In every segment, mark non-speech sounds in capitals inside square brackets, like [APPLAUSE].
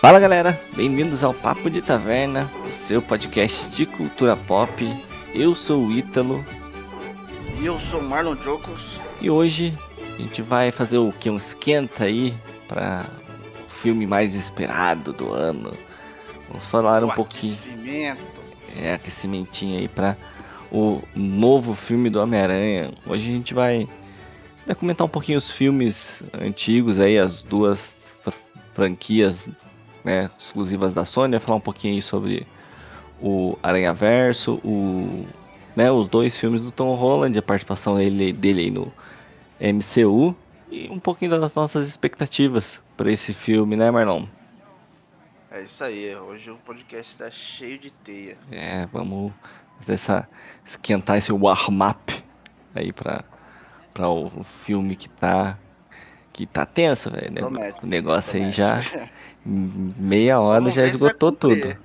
Fala galera, bem-vindos ao Papo de Taverna, o seu podcast de cultura pop. Eu sou o Ítalo. E eu sou o Marlon Jocos. E hoje a gente vai fazer o que? Um esquenta aí para o filme mais esperado do ano. Vamos falar o um pouquinho. Aquecimento. É, aquecimentinho aí para o novo filme do Homem-Aranha. Hoje a gente vai, vai comentar um pouquinho os filmes antigos aí, as duas franquias né, exclusivas da Sony, falar um pouquinho aí sobre o Aranha Verso, o, né, os dois filmes do Tom Holland, a participação dele, dele aí no MCU e um pouquinho das nossas expectativas para esse filme, né, Marlon? É isso aí, hoje o podcast tá cheio de teia. É, vamos fazer essa esquentar esse warm-up aí para para o filme que tá que tá tenso, velho. Né? O negócio promete. aí já [LAUGHS] meia hora já esgotou tudo.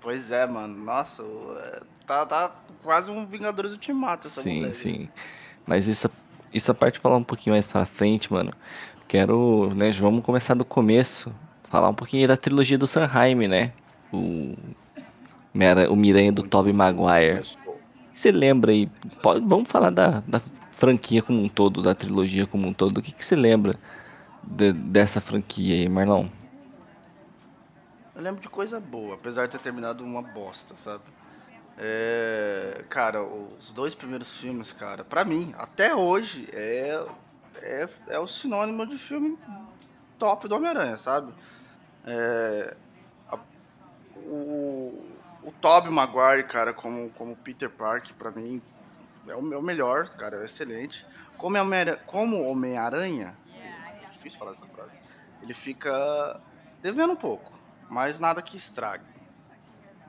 Pois é, mano. Nossa, é, tá, tá quase um Vingadores Ultimato essa Sim, mulher. sim. Mas isso, isso a parte de falar um pouquinho mais pra frente, mano. Quero, né, vamos começar do começo. Falar um pouquinho da trilogia do Sanheim, né? O, o Miranha do Tobey Maguire. Você lembra aí? Pode, vamos falar da, da franquia como um todo, da trilogia como um todo. O que, que você lembra de, dessa franquia aí, Marlon? Eu lembro de coisa boa, apesar de ter terminado uma bosta, sabe? É, cara, os dois primeiros filmes, cara, pra mim, até hoje, é, é, é o sinônimo de filme top do Homem-Aranha, sabe? É, a, o, o Tobey Maguire, cara, como, como Peter Parker, pra mim, é o meu melhor, cara, é excelente. Como Homem-Aranha, como Homem-Aranha, é difícil falar essa frase, ele fica devendo um pouco, mas nada que estrague,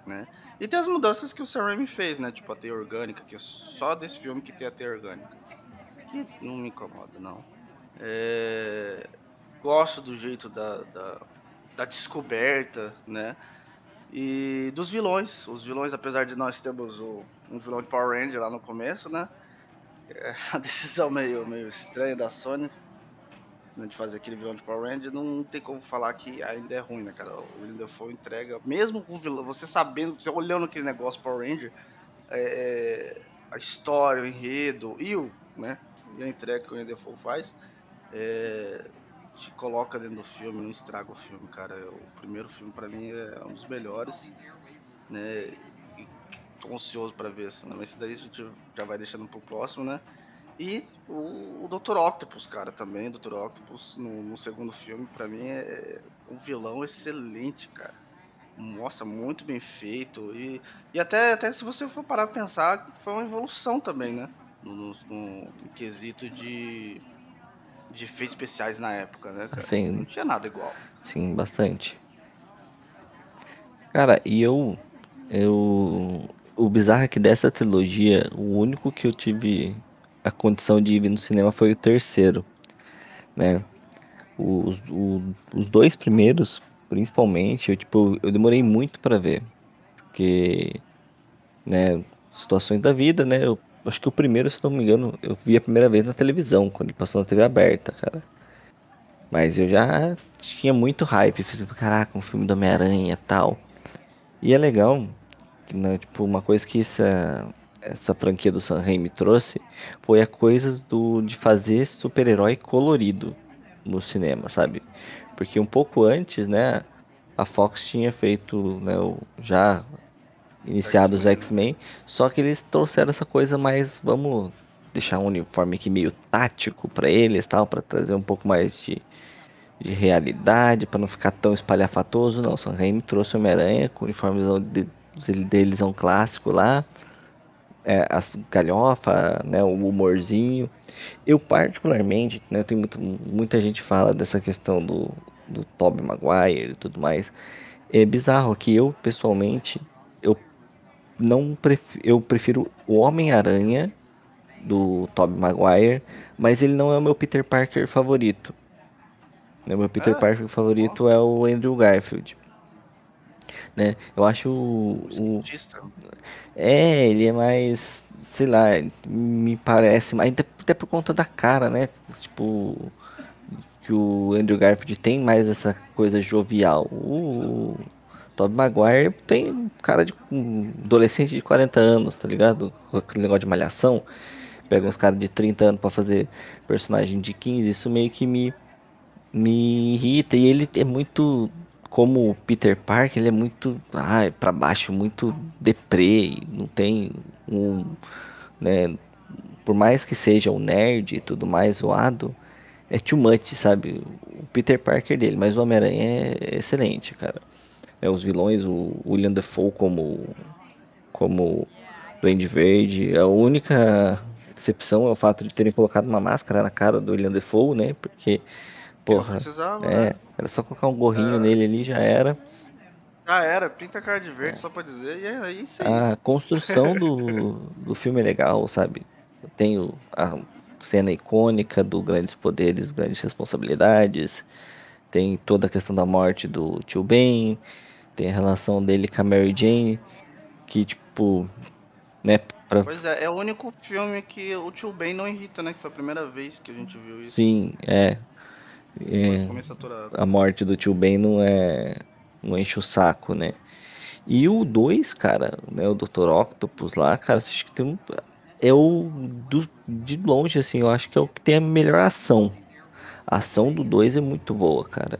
né? E tem as mudanças que o Sam Raimi fez, né? Tipo a teia orgânica, que é só desse filme que tem a teia orgânica. Que não me incomoda, não. É... Gosto do jeito da, da, da descoberta, né? E dos vilões. Os vilões, apesar de nós termos o, um vilão de Power Ranger lá no começo, né? É [LAUGHS] a decisão meio, meio estranha da Sony né, de fazer aquele vilão de Power Ranger, não tem como falar que ainda é ruim, né, cara? O William Dafoe entrega, mesmo o vilão, você sabendo, você olhando aquele negócio Power Ranger, é, é, a história, o enredo e o, né, e a entrega que o William Dafoe faz, é, te coloca dentro do filme, não estraga o filme, cara. O primeiro filme para mim é um dos melhores, né? Tô ansioso para ver, assim, mas esse daí a gente já vai deixando pro próximo, né? E o, o Dr. Octopus, cara, também, o Dr. Octopus no, no segundo filme, para mim é um vilão excelente, cara. Nossa, muito bem feito. E, e até, até se você for parar pra pensar, foi uma evolução também, né? No, no, no quesito de de efeitos especiais na época, né? Cara? Sim. Não tinha nada igual. Sim, bastante. Cara, e eu. Eu. O bizarro é que dessa trilogia, o único que eu tive a condição de ir no cinema foi o terceiro, né? Os, os, os dois primeiros, principalmente, eu, tipo, eu demorei muito para ver. Porque, né, situações da vida, né? Eu Acho que o primeiro, se não me engano, eu vi a primeira vez na televisão, quando ele passou na TV aberta, cara. Mas eu já tinha muito hype, fiz, caraca, um filme do Homem-Aranha tal. E é legal, né, tipo, uma coisa que essa, essa franquia do Sam Raimi trouxe foi a coisa do, de fazer super-herói colorido no cinema, sabe? Porque um pouco antes, né, a Fox tinha feito né, já iniciados os X-Men, só que eles trouxeram essa coisa mais, vamos deixar um uniforme aqui meio tático para eles, tal, para trazer um pouco mais de, de realidade, para não ficar tão espalhafatoso. Não, Sam Raimi trouxe o Homem-Aranha com o uniforme de, deles é um clássico lá, é, as galhofa, né, o humorzinho. Eu particularmente, né, tem muito, muita gente fala dessa questão do do Tobey Maguire e tudo mais. É bizarro que eu pessoalmente não pref... eu prefiro o Homem-Aranha do Tobey Maguire, mas ele não é o meu Peter Parker favorito. O meu Peter ah, Parker favorito é o Andrew Garfield. Né? Eu acho o, o, É, ele é mais, sei lá, me parece mais até, até por conta da cara, né? Tipo, que o Andrew Garfield tem mais essa coisa jovial. O Tobey Maguire tem cara de um adolescente de 40 anos, tá ligado? Com aquele negócio de malhação. Pega uns caras de 30 anos para fazer personagem de 15, isso meio que me me irrita e ele é muito como Peter Parker, ele é muito ai, para baixo, muito deprê, não tem um, né, por mais que seja um nerd e tudo mais zoado, é too much, sabe? O Peter Parker dele, mas o Homem-Aranha é excelente, cara. É, os vilões, o William Defoe como como Duende Verde, a única decepção é o fato de terem colocado uma máscara na cara do William Defoe, né? Porque porra, precisava, é, né? Era só colocar um gorrinho É. nele ali já era. Ah, era, pinta a cara de verde só pra dizer, e é isso aí. A construção [LAUGHS] do, do filme é legal, sabe? Tem a cena icônica do grandes poderes, grandes responsabilidades. Tem toda a questão da morte do tio Ben. Tem a relação dele com a Mary Jane. Que, tipo, né, pra, Pois é, é o único filme que o tio Ben não irrita, né? Que foi a primeira vez que a gente viu isso. sim, é. É a morte do tio Ben não é. Não enche o saco, né? E o 2, cara, né? O Dr. Octopus lá, cara, acho que tem um. É o. Do, de longe, assim, eu acho que é o que tem a melhor ação. A ação do 2 é muito boa, cara.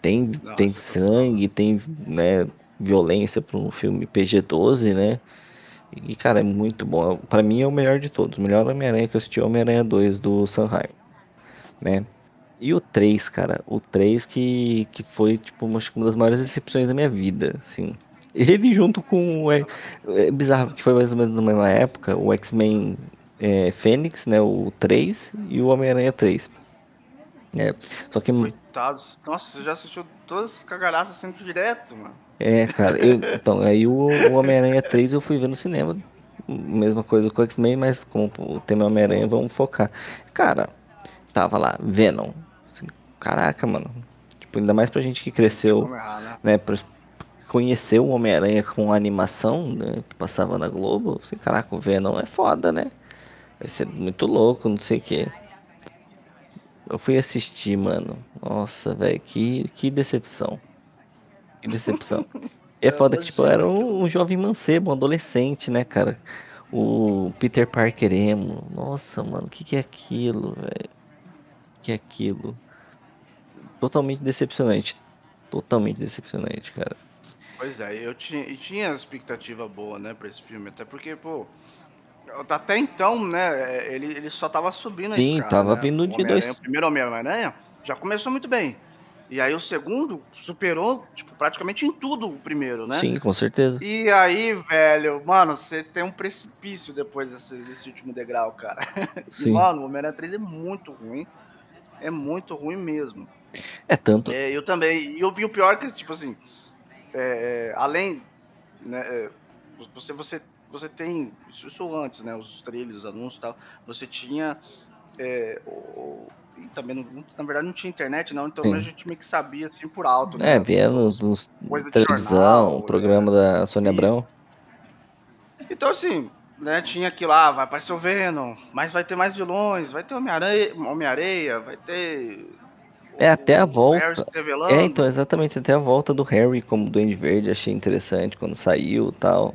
Tem, Nossa, tem sangue, tem, né, violência para um filme PG-12, né? E, cara, é muito bom. Pra mim é o melhor de todos. O melhor Homem-Aranha que eu assisti é o Homem-Aranha 2 do Sanheim, né? E o 3, cara, o 3 que, que foi, tipo, uma, acho que uma das maiores decepções da minha vida, assim. Ele junto com o... É, é bizarro, que foi mais ou menos na mesma época, o X-Men é, Fênix, né, o 3, e o Homem-Aranha 3. É, só que, Coitados. Nossa, você já assistiu todas as cagalhaças sendo direto, mano. é, cara, eu, então, aí o, o Homem-Aranha 3 eu fui ver no cinema, mesma coisa com o X-Men, mas como o tema Homem-Aranha, vamos focar. Cara, tava lá, Venom. Caraca, mano. Tipo, ainda mais pra gente que cresceu né? né, pra conhecer o Homem-Aranha com animação, né, que passava na Globo, caraca, o Venom é foda, né? Vai ser muito louco, não sei o quê. Eu fui assistir, mano. Nossa, velho, que, que decepção. Que decepção. E é [LAUGHS] foda que, tipo, era um, um jovem mancebo, um adolescente, né, cara? O Peter Parker emo. Nossa, mano, o que que é aquilo, velho? O que é aquilo? Totalmente decepcionante. Totalmente decepcionante, cara. Pois é, eu tinha, e tinha expectativa boa, né, pra esse filme. Até porque, pô, até então, né, ele, ele só tava subindo a Sim, tava né? vindo de dois- O primeiro Homem-Aranha já começou muito bem. E aí o segundo superou, tipo, praticamente em tudo o primeiro, né? Sim, com certeza. E aí, velho, mano, você tem um precipício depois desse, desse último degrau, cara. [LAUGHS] E, Sim. mano, o Homem-Aranha 3 é muito ruim. É muito ruim mesmo. É tanto. É, eu também. E o, e o pior é que, tipo assim, é, é, além. Né, é, você, você, você tem. Isso, isso antes, né? Os trailers, os anúncios e tal. Você tinha. é, o- e também, não- na verdade, não tinha internet, não. Então Sim. a gente meio que sabia assim por alto, É, né? via nos, nos de televisão, jornal, o programa da Sônia Isso. Abrão. Então, assim, né, tinha aquilo lá, vai aparecer o Venom, mas vai ter mais vilões, vai ter Homem-Areia, Homem-Areia vai ter. É, até a o volta. É, então, exatamente, até a volta do Harry como Duende Verde, achei interessante quando saiu e tal.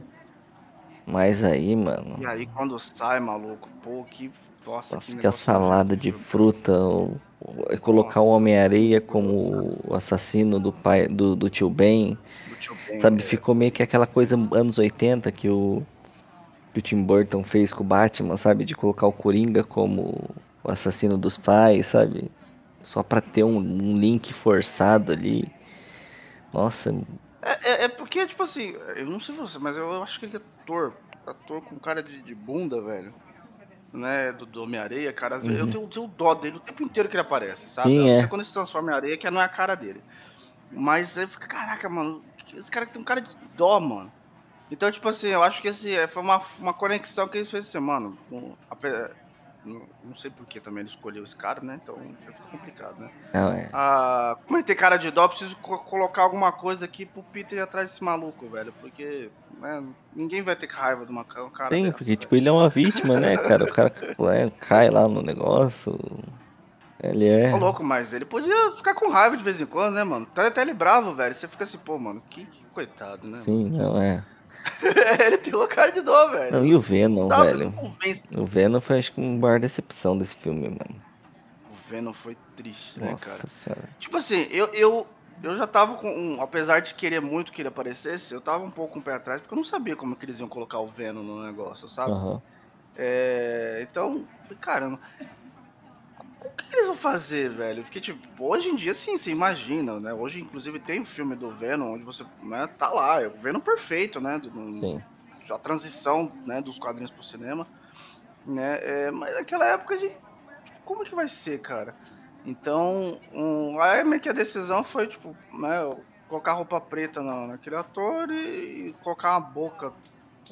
Mas aí, mano, E aí, quando sai, maluco, pô, que. Nossa, nossa, que a negócio salada de fruta, o- o- é colocar o Nossa. Homem-Areia como o assassino do pai do, do tio Ben, do tio Ben, sabe? é. Ficou meio que aquela coisa anos 80 que o, que o Tim Burton fez com o Batman, sabe? De colocar o Coringa como o assassino dos pais, sabe? Só pra ter um, um link forçado ali. Nossa, É, é- é porque, tipo assim, eu não sei você, mas eu acho que ele é ator. Ator com cara de, de bunda, velho. Né, do, do Homem-Areia, cara. vezes Eu tenho, eu tenho dó dele o tempo inteiro que ele aparece, sabe? Uhum. Sim, Até é. quando ele se transforma em areia, que não é a cara dele. Mas aí fica, caraca, mano, esse cara tem um cara de dó, mano. Então, tipo assim, eu acho que esse é, foi uma, uma conexão que eles fez assim, mano. com- não, não sei por que também ele escolheu esse cara, né? Então fica complicado, né? não é. Ah, como ele tem cara de dó, preciso co- colocar alguma coisa aqui pro Peter ir atrás desse maluco, velho. Porque né, ninguém vai ter raiva de uma ca- um cara Tem, dessa, porque velho. tipo, ele é uma vítima, né, cara? O cara [LAUGHS] é, cai lá no negócio. Ele é. Ô, louco, mas ele podia ficar com raiva de vez em quando, né, mano? Tá até ele bravo, velho. Você fica assim, pô, mano, que, que coitado, né? Sim, não é. [LAUGHS] ele tem uma cara de dó, velho. Não, e o Venom, Dá- velho? convence. O Venom foi, acho que, uma maior decepção desse filme, mano. O Venom foi triste, né, Nossa cara? senhora. Tipo assim, eu, eu, eu já tava com. Um, apesar de querer muito que ele aparecesse, eu tava um pouco com o pé atrás, porque eu não sabia como que eles iam colocar o Venom no negócio, sabe? Aham. É, então, caramba. O que eles vão fazer, velho? Porque, tipo, hoje em dia, sim, você imagina, né? Hoje, inclusive, tem o filme do Venom, onde você né, tá lá, é o Venom perfeito, né? Do- Sim. a transição né, dos quadrinhos pro cinema, né? É, mas naquela época de tipo, como é que vai ser, cara? Então, um, aí meio que a decisão foi tipo, né, colocar roupa preta na, naquele ator e, e colocar uma boca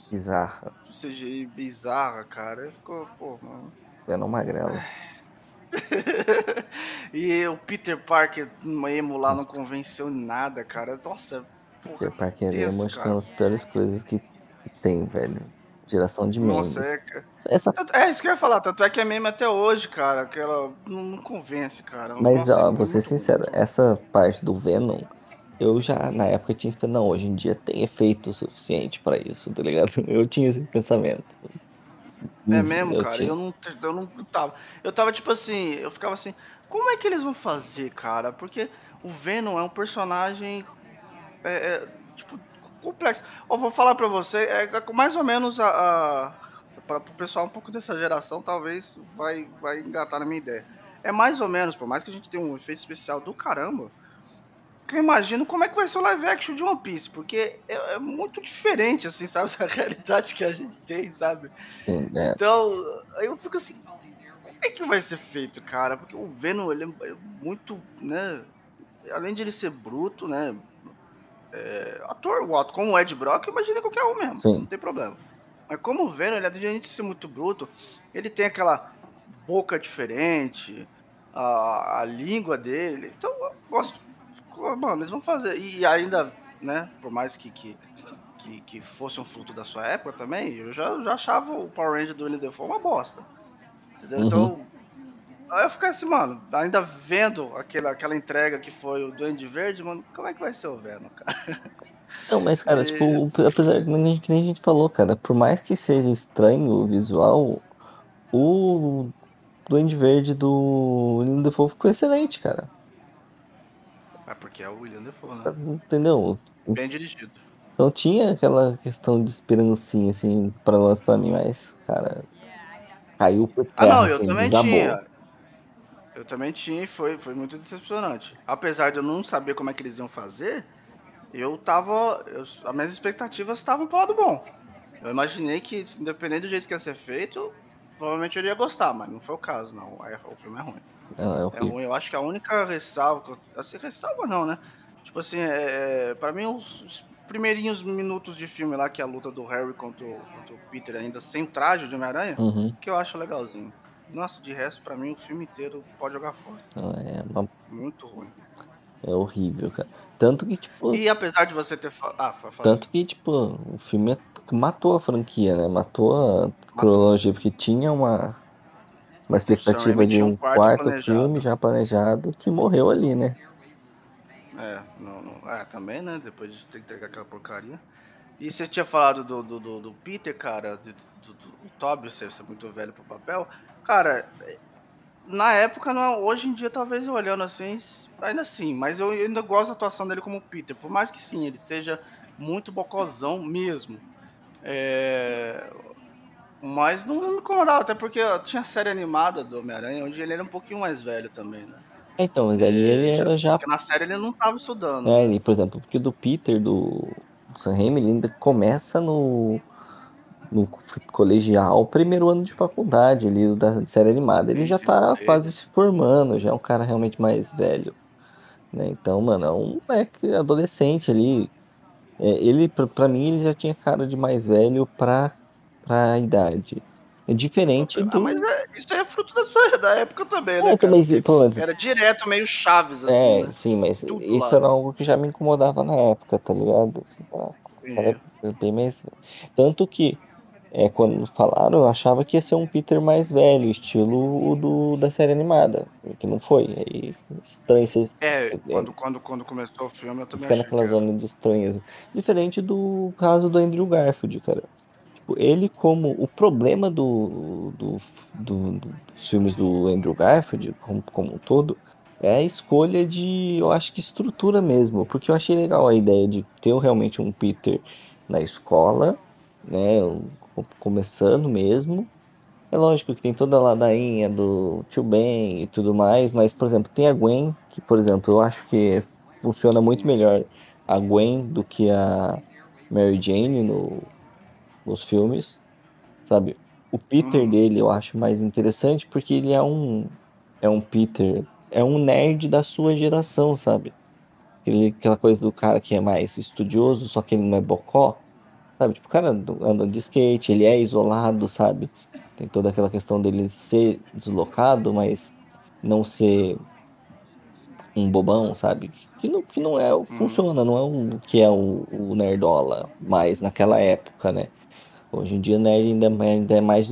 Bizarra. CGI bizarra, cara. Ficou, pô, mano. Venom Magrelo. [LAUGHS] e o Peter Parker emo lá não convenceu nada, cara. Nossa, porra. Peter Parker é tenso, uma acho que é uma das piores coisas que tem, velho. Geração de memes. Nossa, é, cara. Essa É isso que eu ia falar, tanto é que é meme até hoje, cara. Que ela não, não convence, cara. Mas, Nossa, ó, é vou ser sincero, ruim. essa parte do Venom, eu já, na época, tinha esperado, não, hoje em dia tem efeito suficiente pra isso, tá ligado? [LAUGHS] Eu tinha esse pensamento. É mesmo, eu cara. tinha. Eu não, eu não tava. Eu tava tipo assim, eu ficava assim, como é que eles vão fazer, cara? Porque o Venom é um personagem. É, é, tipo, complexo. Ó, vou falar pra você, é mais ou menos a. a para o pessoal um pouco dessa geração, talvez vai, vai engatar na minha ideia. É mais ou menos, por mais que a gente tenha um efeito especial do caramba, eu imagino como é que vai ser o live action de One Piece, porque é, é muito diferente, assim, sabe, [LAUGHS] da realidade que a gente tem, sabe? Sim, é, Então, eu fico assim, como é que vai ser feito, cara? Porque o Venom, ele é muito, né, além de ele ser bruto, né, é, ator, o ator, como o Ed Brock, eu imaginei qualquer um mesmo, Sim. não tem problema. Mas como o Venom, ele, além de ser muito bruto, ele tem aquela boca diferente, a, a língua dele, então eu gosto, mano, eles vão fazer, e ainda, né, por mais que, que que, que fosse um fruto da sua época também, eu já, já achava o Power Ranger do Defoe uma bosta. Entendeu? Uhum. Então, aí eu fiquei assim, mano, ainda vendo aquela, aquela entrega que foi o Duende Verde, mano, como é que vai ser o Venom, cara? [LAUGHS] Não, mas, cara, E- tipo, apesar de nem- que nem a gente falou, cara, por mais que seja estranho o visual, o Duende Verde do William Defoe ficou excelente, cara. É porque é o William Defoe, né? Entendeu? Bem dirigido. Então tinha aquela questão de esperancinha, assim, pra nós, pra mim, mas, cara, caiu por Ah, terra, não, eu assim, também desabou. tinha. Eu também tinha e foi, foi muito decepcionante. Apesar de eu não saber como é que eles iam fazer, eu tava. eu- as minhas expectativas estavam pro lado bom. Eu imaginei que, independente do jeito que ia ser feito, provavelmente eu iria gostar, mas não foi o caso, não. É- O filme é ruim. Não, é É ruim. Eu acho que a única ressalva. Assim, ressalva não, né? Tipo assim, é, é, pra mim, os, os primeirinhos minutos de filme lá, que é a luta do Harry contra o, contra o Peter, ainda sem traje de Homem-Aranha, Uhum. que eu acho legalzinho. Nossa, de resto, pra mim, o filme inteiro pode jogar fora. Não, é, uma- Muito ruim. é horrível, cara. Tanto que, tipo, E apesar de você ter falado. Ah, tanto que, tipo, o filme matou a franquia, né? Matou a cronologia, porque tinha uma, uma expectativa de um quarto quarto filme já planejado que morreu ali, né? É, não, não- é, também, né? Depois de ter que entregar aquela porcaria. E você tinha falado do, do, do, do Peter, cara, do, do, do, Toby, você você é muito velho pro papel. Cara, na época, não, hoje em dia, talvez eu olhando assim, ainda assim, mas eu ainda gosto da atuação dele como Peter, por mais que sim, ele seja muito bocozão mesmo. É, mas não me incomodava, até porque ó, tinha a série animada do Homem-Aranha, onde ele era um pouquinho mais velho também, né? Então, mas ali ele era já. Porque na série ele não tava estudando. É, ele, por exemplo, porque do Peter, do, do Sam Raimi, ele ainda começa no, no colegial, primeiro ano de faculdade ali da série animada. Ele já tá sim. quase se formando, já é um cara realmente mais velho. Né? Então, mano, é um moleque adolescente ali. É, ele, pra, pra mim, ele já tinha cara de mais velho pra, pra idade. É diferente do. Ah, mas é, isso é fruto da sua da época também, né? É, cara? mas, menos, Era direto, meio chaves, assim, é, né? sim, mas Tudo isso lá. era algo que já me incomodava na época, tá ligado? Assim, ah, É. Era bem mais. Tanto que é, quando falaram, eu achava que ia ser um Peter mais velho, estilo o do, da série animada, que não foi. Aí estranho É, quando, quando, quando começou o filme eu também fica achei naquela zona de estranheza. Diferente do caso do Andrew Garfield, cara. Tipo, ele como o problema do, do, do- do- dos filmes do Andrew Garfield como, como um todo é a escolha de, eu acho que estrutura mesmo, porque eu achei legal a ideia de ter realmente um Peter na escola, né, começando mesmo. É lógico que tem toda a ladainha do tio Ben e tudo mais, mas, por exemplo, tem a Gwen, que, por exemplo, eu acho que funciona muito melhor a Gwen do que a Mary Jane no, nos filmes, sabe? O Peter Uhum, dele eu acho mais interessante porque ele é um é um Peter, é um nerd da sua geração, sabe? Ele, aquela coisa do cara que é mais estudioso, só que ele não é bocó, sabe? Tipo, o cara anda de skate, ele é isolado, sabe? Tem toda aquela questão dele ser deslocado, mas não ser um bobão, sabe? Que não, que não é, o- uhum. funciona, não é o que é o, o nerdola mais naquela época, né? Hoje em dia, nerd ainda, é mais- ainda é mais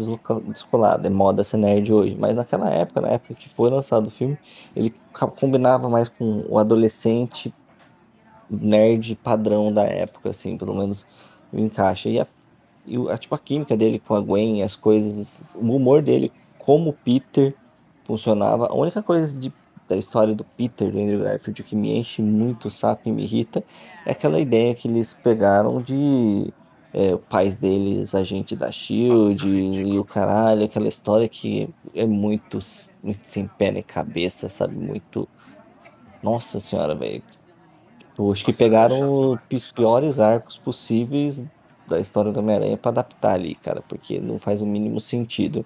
descolado, é moda ser nerd hoje. Mas naquela época, na época que foi lançado o filme, ele combinava mais com o adolescente nerd padrão da época, assim, pelo menos encaixa. E, a, e o- a, tipo, a química dele com a Gwen, as coisas, o humor dele como Peter funcionava. A única coisa de, da história do Peter, do Andrew Garfield, que me enche muito o saco e me irrita, é aquela ideia que eles pegaram de é, pais deles, agente da SHIELD e, o caralho, aquela história que é muito, muito sem pé nem cabeça, sabe? Muito. Nossa senhora, velho. Eu acho que é pegaram os piores arcos possíveis da história do Homem-Aranha pra adaptar ali, cara, porque não faz o mínimo sentido.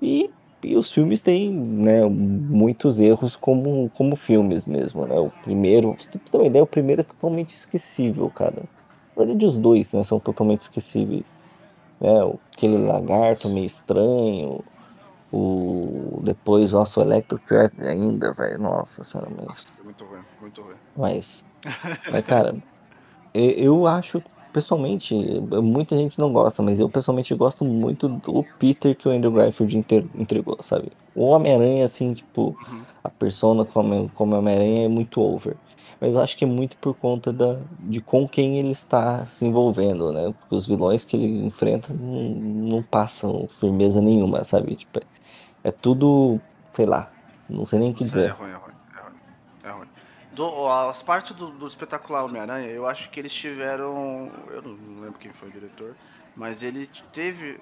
E, e os filmes têm, né, muitos erros como, como filmes mesmo, né? O primeiro, você ter uma ideia, o primeiro é totalmente esquecível, cara. Na verdade, os dois, né, são totalmente esquecíveis. Né? Aquele lagarto meio estranho, o... Depois, o Electro pior ainda, velho. Nossa senhora, mas... Muito ruim, muito ruim. Mas, [LAUGHS] mas cara, Eu acho, pessoalmente, muita gente não gosta, mas eu pessoalmente gosto muito do Peter que o Andrew Garfield entregou, sabe? O Homem-Aranha, assim, tipo, Uhum. a persona como, como Homem-Aranha é muito over. Mas eu acho que é muito por conta da, de com quem ele está se envolvendo, né? Porque os vilões que ele enfrenta não, não passam firmeza nenhuma, sabe? Tipo, é tudo, sei lá, não sei nem o que é dizer. ruim, é ruim, é ruim. É ruim. Do- as partes do, do espetacular Homem-Aranha, eu acho que eles tiveram. Eu não lembro quem foi o diretor, mas ele teve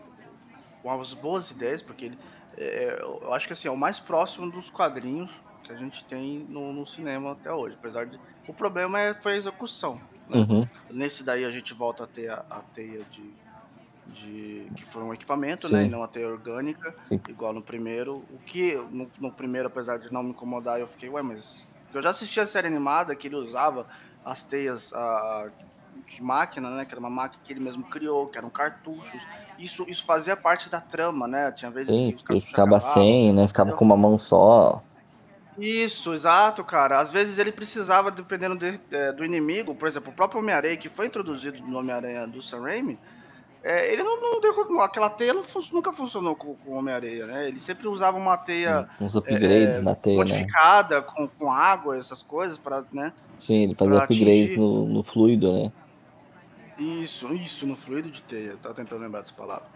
umas boas ideias, porque ele. é, eu acho que assim, é o mais próximo dos quadrinhos que a gente tem no, no cinema até hoje. Apesar de. O problema é, foi a execução, né? Uhum, Nesse daí a gente volta a ter a, a teia de, de. que foi um equipamento, né? E sim, não a teia orgânica, sim, igual no primeiro. O que no, no primeiro, apesar de não me incomodar, eu fiquei, ué, mas. Eu já assisti a série animada que ele usava as teias a, de máquina, né? Que era uma máquina que ele mesmo criou, que eram cartuchos. Isso, isso fazia parte da trama, né? Tinha vezes sim, que os cartuchos ficava acabavam. sem, né? Ficava Eu- com uma mão só. Isso, exato, cara. Às vezes ele precisava, dependendo de- é, do inimigo, por exemplo, o próprio Homem-Aranha, que foi introduzido no Homem-Aranha do Sam Raimi, é, ele não, não derrubou, aquela teia não nunca funcionou com, com o Homem-Aranha, né? Ele sempre usava uma teia uns upgrades é, é, na teia, né? modificada com, com água, essas coisas, para né, Sim, ele fazia upgrades no, no fluido, né? isso, isso, no fluido de teia. Tava tentando lembrar dessa palavra.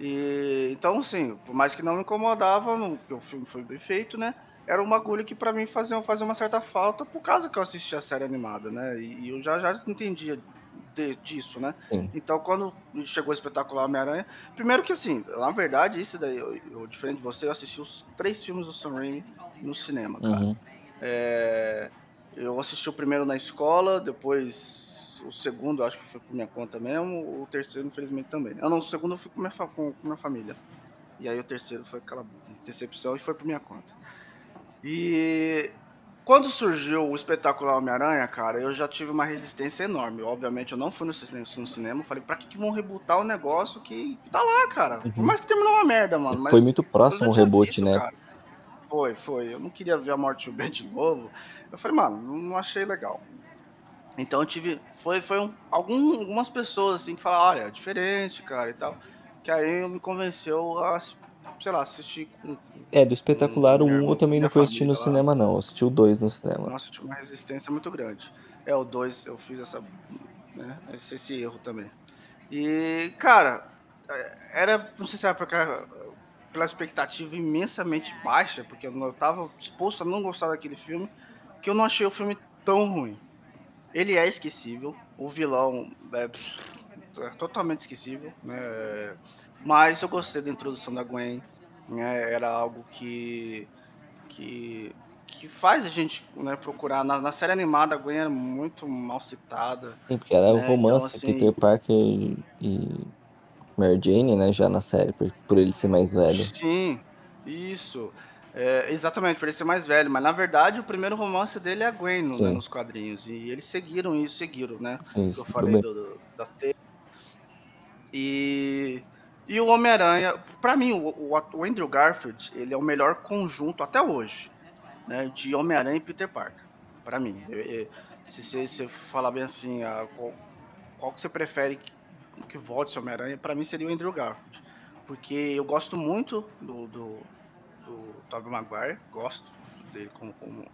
E, então, assim, por mais que não me incomodava, no, porque o filme foi bem feito, né? Era um bagulho que pra mim fazia, fazia uma certa falta por causa que eu assisti a série animada, né? E, e eu já, já entendia de- disso, né? Sim. Então, quando chegou o espetacular Homem-Aranha, primeiro que assim, na verdade, isso daí, eu, eu, diferente de você, eu assisti os três filmes do Sam Raimi no cinema, cara. Uhum. É, eu assisti o primeiro na escola, depois o segundo, acho que foi por minha conta mesmo, o terceiro, infelizmente, também. Ah, não, o segundo eu fui com minha, com, com minha família. E aí o terceiro foi aquela decepção e foi por minha conta. E quando surgiu o espetacular Homem-Aranha, cara, eu já tive uma resistência enorme. Obviamente, eu não fui no cinema, no cinema falei, pra que, que vão rebutar o negócio que tá lá, cara? Por Uhum. mais que terminou uma merda, mano, Foi mas muito eu já próximo o reboot, visto, né? cara. Foi, foi. Eu não queria ver a morte do Ben de novo. Eu falei, mano, não achei legal. Então eu tive. Foi, foi um, algum, algumas pessoas assim que falaram, olha, é diferente, cara, e tal. que aí me convenceu a, sei lá, assistir com. É, do espetacular, o minha 1 irmã- eu também não fui assistir no lá. cinema, não. Eu assisti o 2 no cinema. Nossa, tinha uma resistência muito grande. É, o 2 eu fiz essa. Né, esse, esse erro também. E, cara, é, era. Não sei se era pra, pela expectativa imensamente baixa, porque eu, não, eu tava disposto a não gostar daquele filme, que eu não achei o filme tão ruim. Ele é esquecível, o vilão é, é totalmente esquecível, né? Mas eu gostei da introdução da Gwen, né? Era algo que. que que faz a gente né, procurar. Na, na, série animada, a Gwen era muito mal citada. Sim, porque era o né? romance, então, assim, Peter Parker e Mary Jane, né, já na série, por, por ele ser mais velho. Sim, isso. É, exatamente, por ele ser mais velho. Mas, na verdade, o primeiro romance dele é a Gwen no, né, nos quadrinhos. E eles seguiram isso, seguiram, né? Sim, que eu falei do, do, da T. E... E o Homem-Aranha, para mim, o, o, o Andrew Garfield, ele é o melhor conjunto até hoje né, de Homem-Aranha e Peter Parker, para mim. Eu, eu, se você, se falar bem assim, a, qual, qual, que você prefere que, que volte esse Homem-Aranha, para mim seria o Andrew Garfield. Porque eu gosto muito do, do, do Tobey Maguire, gosto dele como, como,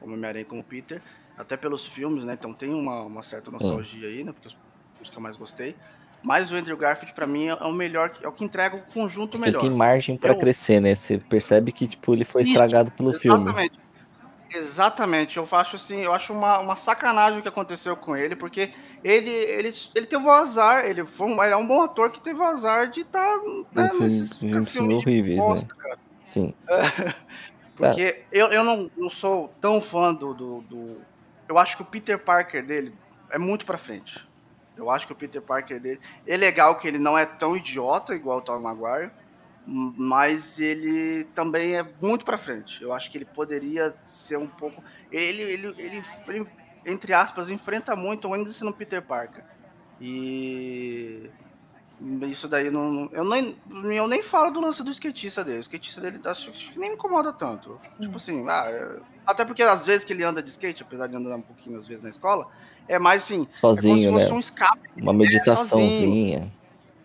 como Homem-Aranha como Peter, até pelos filmes, né? Então tem uma, uma certa nostalgia aí, né? Porque os, os que eu mais gostei. Mas o Andrew Garfield, para mim, é o melhor, é o que entrega o conjunto melhor. Ele tem margem para crescer, né? Você percebe que tipo, ele foi Isso, estragado pelo exatamente. filme. Exatamente. Eu acho assim, eu acho uma, uma sacanagem o que aconteceu com ele, porque ele, ele, ele teve o azar, ele foi um, ele é um bom ator que teve o azar de estar tá, né, um nesses filme, filme horríveis, bosta, né? Cara. Sim. [LAUGHS] porque tá. eu, eu não, não sou tão fã do, do, do. Eu acho que o Peter Parker dele é muito pra frente. Eu acho que o Peter Parker dele. É legal que ele não é tão idiota igual o Tom Maguire, mas ele também é muito para frente. Eu acho que ele poderia ser um pouco. Ele, ele, ele, ele entre aspas, enfrenta muito ainda sendo Peter Parker. E. Isso daí não. Eu nem, eu nem falo do lance do skatista dele. O skatista dele acho que nem me incomoda tanto. Hum. Tipo assim, ah, é... até porque às vezes que ele anda de skate, apesar de andar um pouquinho às vezes na escola, é mais assim. Sozinho, é como se né? um escape. Uma meditaçãozinha.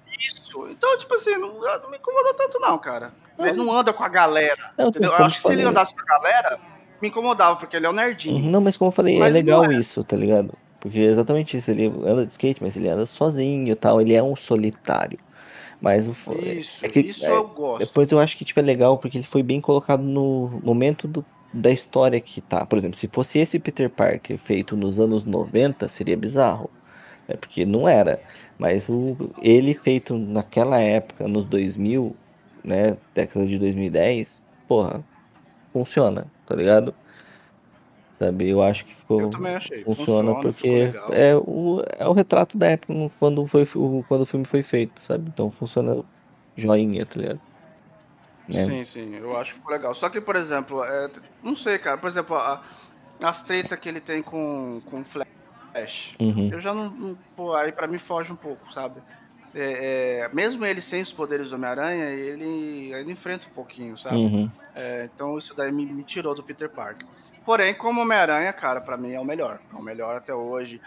É, isso. Então, tipo assim, não, não, me incomoda tanto, não, cara. Ele não anda com a galera. Entendeu? Eu acho que se ele andasse com a galera, me incomodava, porque ele é um nerdinho. Não, mas como eu falei, mas é legal é. isso, tá ligado? Porque é exatamente isso. Ele anda de skate, mas ele anda sozinho e tal. Ele é um solitário. Mas o Isso, é que, isso eu gosto. Depois eu acho que tipo, é legal porque ele foi bem colocado no momento do, da história que tá. Por exemplo, se fosse esse Peter Parker feito nos anos 90, seria bizarro. É porque não era. Mas o, ele feito naquela época, nos 2000, né, década de 2010, porra, funciona, tá ligado? Sabe, eu acho que ficou. Eu também achei. Funciona, funciona porque é o, é o retrato da época quando, foi, quando o filme foi feito, sabe? Então funciona joinha, tá ligado? É. Sim, sim, eu acho que ficou legal. Só que, por exemplo, é, não sei, cara, por exemplo, a, as tretas que ele tem com, com o Flash, uhum. eu já não, não. Pô, aí pra mim foge um pouco, sabe? É, é, mesmo ele sem os poderes do Homem-Aranha, ele, ele enfrenta um pouquinho, sabe? Uhum. É, então isso daí me, me, tirou do Peter Parker. Porém, como Homem-Aranha, cara, para mim é o melhor. É o melhor até hoje.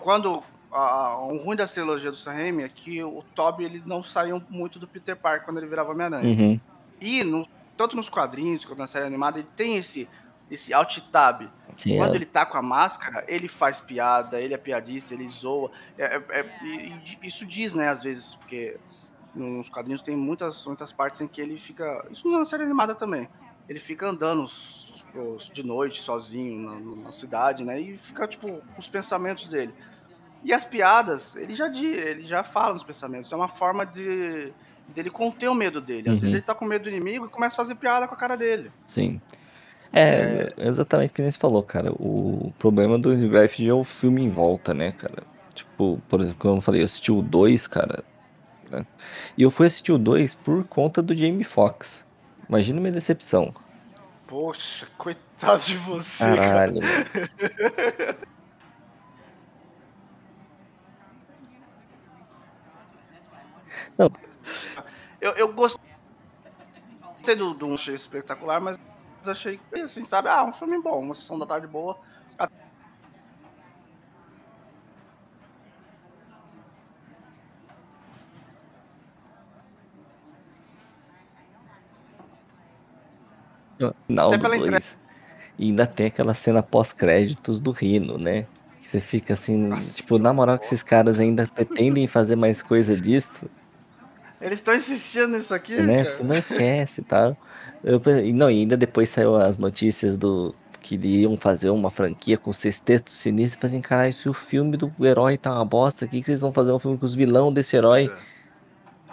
Quando. A, um ruim da trilogia do Sam Raimi é que o Toby ele não saiu muito do Peter Parker quando ele virava Homem-Aranha. Uhum. E no, tanto nos quadrinhos quanto na série animada, ele tem esse, esse alt-tab. Sim, Quando é. ele tá com a máscara, ele faz piada, ele é piadista, ele zoa. É, é, é, isso diz, né, às vezes, porque nos quadrinhos tem muitas, muitas partes em que ele fica. Isso na série animada também. Ele fica andando de noite, sozinho, na, na, cidade, né? E fica, tipo, os pensamentos dele. E as piadas, ele já, ele já fala nos pensamentos. É uma forma de dele conter o medo dele. Às Uhum. vezes ele tá com medo do inimigo e começa a fazer piada com a cara dele. Sim. É, exatamente o que você falou, cara. O problema do Garfield é o filme em volta, né, cara? Tipo, por exemplo, como eu falei, eu assisti o 2, cara. Né? E eu fui assistir o 2 por conta do Jamie Foxx. Imagina minha decepção. Poxa, coitado de você, Caralho, cara. [LAUGHS] Não, eu, eu gostei do, do um achei espetacular, mas achei assim, sabe? Ah, um filme bom, uma sessão da tarde boa. Final Até pela dois. E ainda tem aquela cena pós-créditos do Rino, né? Que você fica assim, Nossa, tipo, na moral que esses caras ainda pretendem fazer mais coisa disso. Eles estão insistindo nisso aqui, né? Você não esquece e tal. Eu, e não, e ainda depois saiu as notícias do que iriam fazer uma franquia com sexteto sinistro. Fazem, caralho, se o filme do herói tá uma bosta, o que, que vocês vão fazer um filme com os vilão desse herói?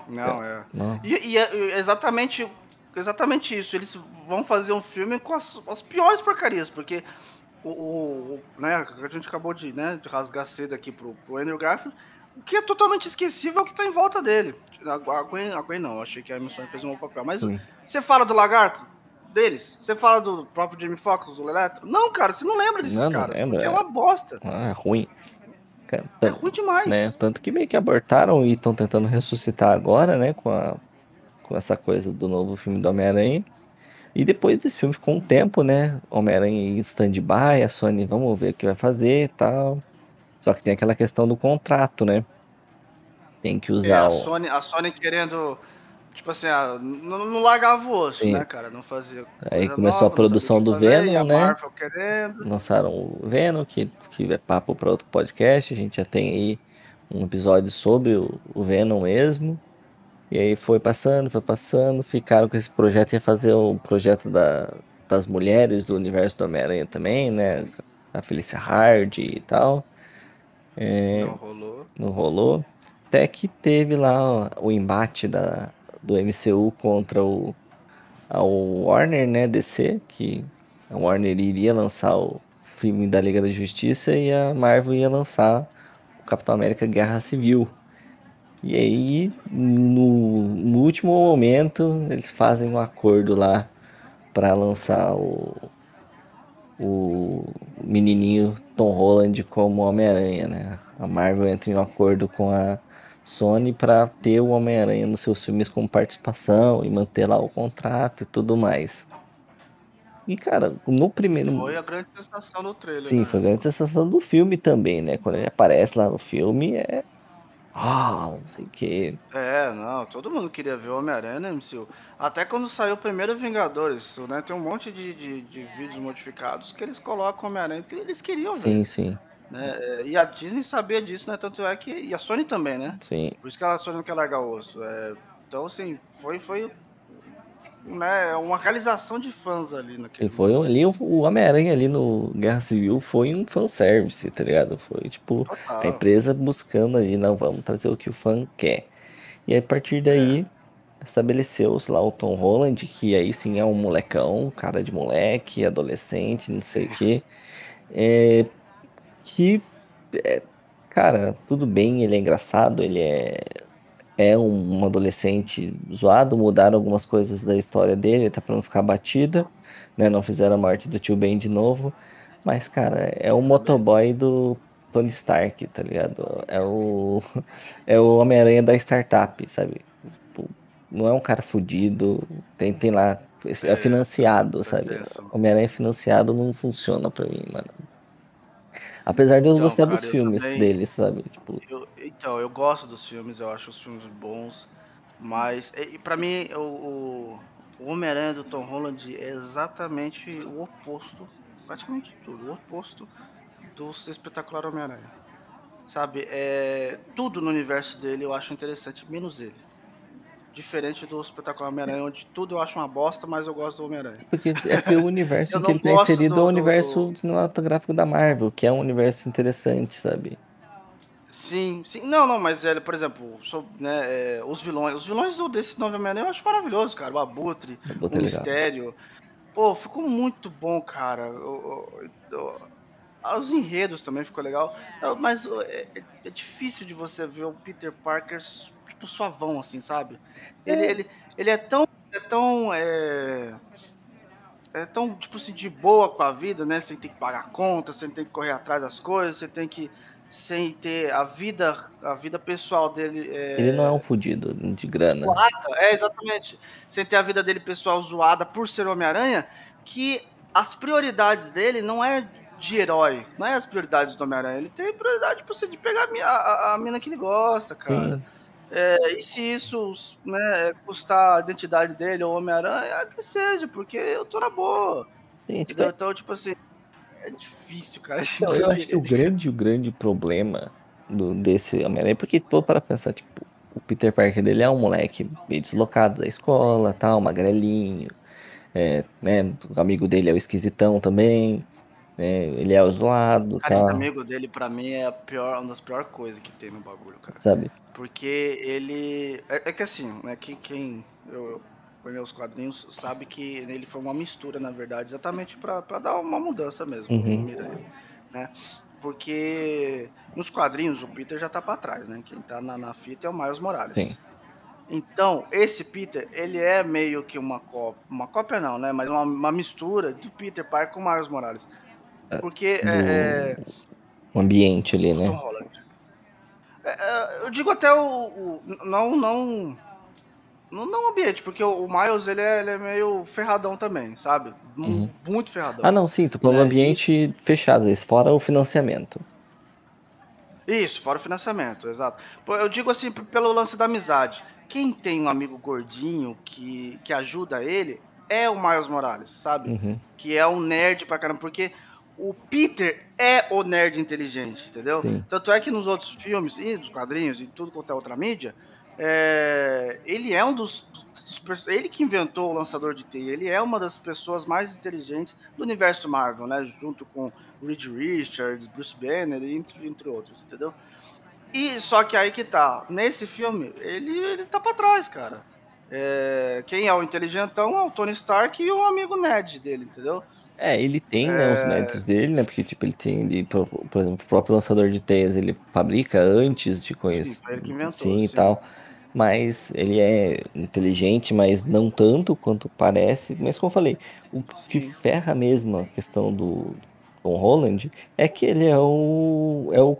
Não, é. Não. E, e é exatamente, exatamente isso. Eles vão fazer um filme com as, as piores porcarias, porque o, o, né, a gente acabou de, né, de rasgar cedo aqui pro, pro Andrew Garfield. O que é totalmente esquecível é o que tá em volta dele. A Gwen, a Gwen não, achei que a Emma fez um bom papel. Mas Sim. você fala do Lagarto? Deles? Você fala do próprio Jamie Foxx, do Eletro? Não, cara, você não lembra desses Não, não caras. lembra, é uma bosta. Ah, é ruim. Cara, É tanto, ruim demais. né? Tanto que meio que abortaram e estão tentando ressuscitar agora, né? Com, a, com essa coisa do novo filme do Homem-Aranha. E depois desse filme ficou um tempo, né? Homem-Aranha em stand-by, a Sony, vamos ver o que vai fazer e tal. Só que tem aquela questão do contrato, né? Tem que É, usar a o. Sony, a Sony querendo. Tipo assim, ah, não, não largava o osso, Sim. né, cara? Não fazia. Aí começou a nova, não produção do fazer, Venom, a né? Lançaram o Venom, que, que é papo para outro podcast. A gente já tem aí um episódio sobre o, o Venom mesmo. E aí foi passando, foi passando. Ficaram com esse projeto, ia fazer o projeto da, das mulheres do universo do Homem-Aranha também, né? A Felicia Hardy e tal. É, Não rolou. não rolou. Até que teve lá o embate da, do MCU contra o, a Warner, né, DC, que a Warner iria lançar o filme da Liga da Justiça e a Marvel ia lançar o Capitão América Guerra Civil. E aí, no, no último momento, eles fazem um acordo lá para lançar o, o menininho Tom Holland como Homem-Aranha, né? A Marvel entra em um acordo com a Sony para ter o Homem-Aranha nos seus filmes com participação e manter lá o contrato e tudo mais. E cara, no primeiro. Foi a grande sensação do trailer. Sim, né? foi a grande sensação do filme também, né? Quando ele aparece lá no filme é. Ah, não sei o que. É, não, todo mundo queria ver o Homem-Aranha no MCU. Até quando saiu o primeiro Vingadores, né? Tem um monte de, de, de vídeos modificados que eles colocam o Homem-Aranha porque eles queriam ver. Sim, sim, Né? É, E a Disney sabia disso, né? Tanto é que. E a Sony também, né? sim. Por isso que a Sony não quer largar o osso. É, então, assim, foi, foi né, uma realização de fãs ali naquele Ele foi ali, o Homem-Aranha ali no Guerra Civil foi um fanservice, tá ligado? Foi tipo a Total. empresa buscando ali, não, vamos trazer o que o fã quer. E aí, a partir daí, estabeleceu-se lá o Tom Holland, que aí sim é um molecão, cara de moleque, adolescente, não sei o quê. É, que, é, cara, tudo bem, ele é engraçado, ele é, é um, um adolescente zoado, mudaram algumas coisas da história dele, tá pra não ficar batida, né? Não fizeram a morte do tio Ben de novo. Mas, cara, é o motoboy do Tony Stark, tá ligado? É o, [LAUGHS] é o Homem-Aranha da startup, sabe? Tipo, não é um cara fudido, tem, tem lá, é financiado, sabe? Homem-Aranha financiado não funciona pra mim, mano. Apesar de eu Então, gostar cara, dos filmes também- dele, sabe? Tipo, Eu- então, eu gosto dos filmes, eu acho os filmes bons, mas e, pra mim o, o, o Homem-Aranha do Tom Holland é exatamente o oposto, praticamente tudo, o oposto do espetacular Homem-Aranha. Sabe, é, tudo no universo dele eu acho interessante, menos ele. Diferente do espetacular Homem-Aranha, onde tudo eu acho uma bosta, mas eu gosto do Homem-Aranha. Porque é porque o universo [LAUGHS] que ele tá gosto inserido do- é o universo do- cinematográfico da Marvel, que é um universo interessante, sabe? Sim, sim. Não, não, mas ele, por exemplo, né, é, os vilões. Os vilões do, desse novo Homem-Aranha eu acho maravilhoso, cara. O Abutre, Abutre o é. Mistério. Pô, ficou muito bom, cara. O- os enredos também ficou legal. É, Mas é, é- é difícil de você ver o Peter Parker, tipo, suavão, assim, sabe? Ele, ele, ele é tão. É tão. É, é tão, tipo assim, de boa com a vida, né? Sem ter que pagar conta, sem ter que correr atrás das coisas, sem ter que. Sem ter a vida, a vida pessoal dele. É, Ele não é um fudido de grana. zoada, é, exatamente. Sem ter a vida dele pessoal zoada por ser Homem-Aranha, que as prioridades dele não é de herói, não é as prioridades do Homem-Aranha. Ele tem prioridade por ser de pegar a, a- a mina que ele gosta, cara. Sim. É, e se isso, né, custar a identidade dele, o Homem-Aranha, que seja, porque eu tô na boa. Sim, tipo? Então, tipo assim, é difícil, cara. Não, eu acho que o [LAUGHS] grande, o grande problema do, desse Homem-Aranha, porque pô, para pensar, tipo, o Peter Parker dele é um moleque meio deslocado da escola, tal, magrelinho, é, né, o amigo dele é o esquisitão também, né, ele é zoado, Cara, esse tal, amigo dele, pra mim, é a pior, uma das piores coisas que tem no bagulho, cara. sabe? Porque ele. É, é que assim, né? Quem, quem eu, eu os quadrinhos sabe que ele foi uma mistura, na verdade, exatamente pra, pra dar uma mudança mesmo Uhum. Miranha, né? Porque nos quadrinhos o Peter já tá pra trás, né? Quem tá na, na fita é o Miles Morales. Sim. Então, esse Peter, ele é meio que uma cópia. Uma cópia não, né? Mas uma, uma mistura do Peter Parker com o Miles Morales. Porque é, é, o ambiente ali, né? É, é, eu digo até o. o- não, não. Não, ambiente, porque o, Miles ele é, ele é meio ferradão também, sabe? Uhum. Muito ferradão. Ah, não, sim, tô falando É, ambiente fechado, esse fora o financiamento. Isso, fora o financiamento, exato. Eu digo assim, pelo lance da amizade. Quem tem um amigo gordinho que, que ajuda ele é o Miles Morales, sabe? Uhum. Que é um nerd pra caramba, porque o Peter é o nerd inteligente, entendeu? Sim. Tanto é que nos outros filmes, e nos quadrinhos, e tudo quanto é outra mídia, é, ele é um dos, dos Ele que inventou o lançador de teia, ele é uma das pessoas mais inteligentes do universo Marvel, né? Junto com Reed Richards, Bruce Banner, entre, entre outros, entendeu? E só que aí que tá, nesse filme, ele, ele tá pra trás, cara. É, quem é o inteligentão é o Tony Stark e o amigo Ned dele, entendeu? É, ele tem, né, os méritos dele, né? Porque, tipo, ele tem, ele, por, por exemplo, o próprio lançador de teias ele fabrica antes de conhecer. Sim, foi ele que inventou, Sim, e sim. tal. Mas ele é inteligente, mas não tanto quanto parece. Mas como eu falei, o que Sim. ferra mesmo a questão do Tom Holland é que ele é o, é o,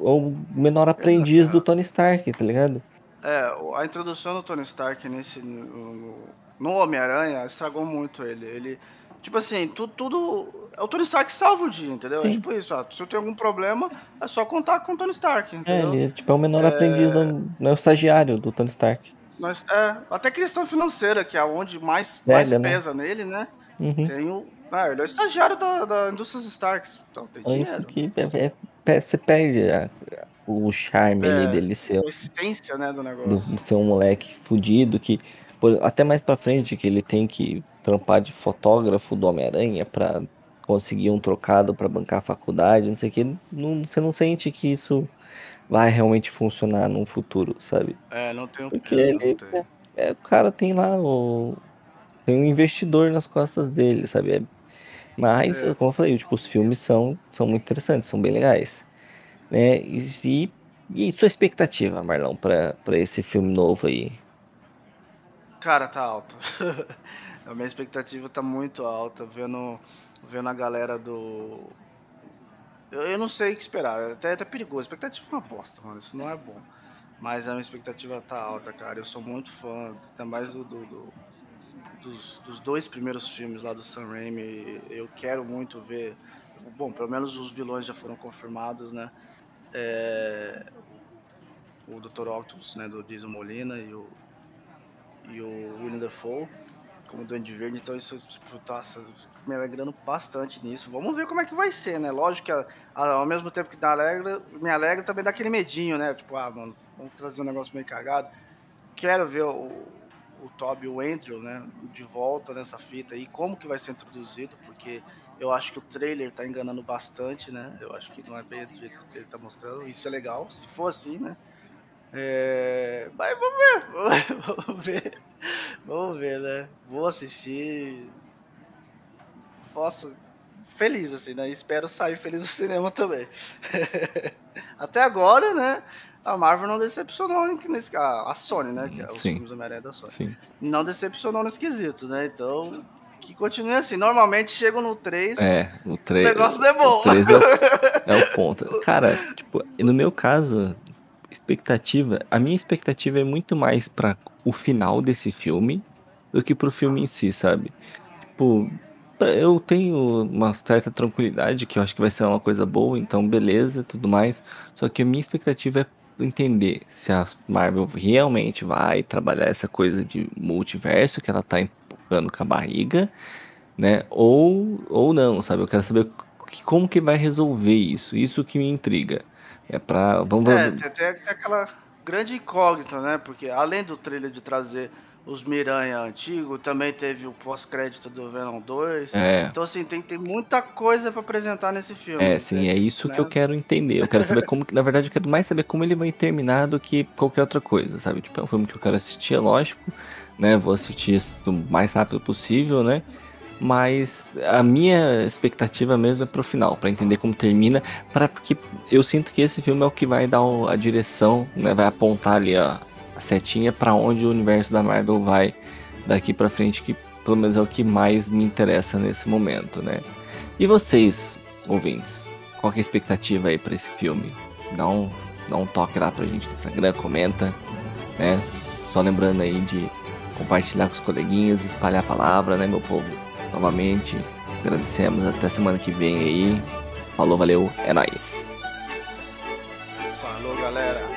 é o menor aprendiz do Tony Stark, tá ligado? É, a introdução do Tony Stark nesse no, no- no Homem-Aranha estragou muito ele. Ele, tipo assim, tudo, tudo é o Tony Stark salva o dia, entendeu? É Sim. tipo isso, ó, se eu tenho algum problema, é só contar com o Tony Stark, É, entendeu? ele é, tipo, é o menor aprendiz, do, não é o estagiário do Tony Stark. Nós, é, até questão financeira, que é onde mais, Velha, mais né? pesa nele, né? Uhum. Tem o. Ah, ele é o estagiário da, da Indústrias Starks, então tem É isso dinheiro. que é- é- é- você perde a- o charme ali É, dele ser, A essência, né, do do, negócio. ser um moleque fudido que por- até mais pra frente que ele tem que trampar de fotógrafo do Homem-Aranha pra conseguir um trocado pra bancar a faculdade, não sei o que, não, você não sente que isso vai realmente funcionar no futuro, sabe? É, não tem o Porque ele tem. é, o cara tem lá o tem um investidor nas costas dele, sabe? É- mas, É. como eu falei, tipo, os filmes são, são muito interessantes, são bem legais. Né? E, e sua expectativa, Marlon, pra esse filme novo aí? Cara, tá alto. [LAUGHS] a minha expectativa tá muito alta, vendo, vendo a galera do. Eu, eu não sei o que esperar, é até, até perigoso. A expectativa é uma bosta, mano, isso não é bom. Mas a minha expectativa tá alta, cara. Eu sou muito fã, ainda mais do, do- do- dos, dos dois primeiros filmes lá do Sam Raimi. Eu quero muito ver. Bom, pelo menos os vilões já foram confirmados, né? É, o Dr. Octopus, né, do Jason Molina e o, e o William Dafoe como Duende Verde, então isso tipo, tá me alegrando bastante nisso. Vamos ver como é que vai ser, né? Lógico que a- a- ao mesmo tempo que dá alegra, me alegra também dá aquele medinho, né? Tipo, ah, mano, vamos trazer um negócio meio cagado. Quero ver o, o Toby e o Andrew, né, de volta nessa fita aí, como que vai ser introduzido, porque eu acho que o trailer tá enganando bastante, né? Eu acho que não é bem do jeito que o trailer tá mostrando. Isso é legal, se for assim, né? É... Mas vamos ver, [LAUGHS] vamos ver, [LAUGHS] vamos ver, né? Vou assistir. Nossa, feliz assim, né? Espero sair feliz do cinema também. [LAUGHS] Até agora, né? A Marvel não decepcionou nesse a, a Sony, né? Que é os Sim. filmes do Homem-Aranha da Sony. Sim. Não decepcionou no esquisito, né? Então, que continue assim. Normalmente chegam no 3, É, o o 3. negócio não é bom. O 3 é o, [LAUGHS] é o ponto. Cara, tipo, no meu caso, expectativa. A minha expectativa é muito mais pra o final desse filme do que pro filme em si, sabe? Tipo, eu tenho uma certa tranquilidade que eu acho que vai ser uma coisa boa, então beleza, tudo mais. Só que a minha expectativa é entender se a Marvel realmente vai trabalhar essa coisa de multiverso que ela tá empurrando com a barriga, né? Ou, ou não, sabe? Eu quero saber que- como que vai resolver isso. Isso que me intriga. É pra. Vamos, É, vamos- tem, tem- tem aquela grande incógnita, né? Porque além do trailer de trazer os Miranha antigo, também teve o pós-crédito do Venom 2. É. Então, assim, tem, tem muita coisa pra apresentar nesse filme. É, sim, é isso né? que eu quero entender. Eu quero saber como na verdade, eu quero mais saber como ele vai terminar do que qualquer outra coisa, sabe? Tipo, é um filme que eu quero assistir, é lógico, né? Vou assistir o mais rápido possível, né? Mas a minha expectativa mesmo é pro final, pra entender como termina, para porque eu sinto que esse filme é o que vai dar a direção, né? Vai apontar ali a, setinha pra onde o universo da Marvel vai daqui pra frente, que pelo menos é o que mais me interessa nesse momento, né? E vocês, ouvintes, qual é a expectativa aí pra esse filme? Dá um, dá um toque lá pra gente no Instagram, comenta, né? Só lembrando aí de compartilhar com os coleguinhas, espalhar a palavra, né, meu povo? Novamente, agradecemos. Até semana que vem aí. Falou, valeu, é nóis. Falou, galera.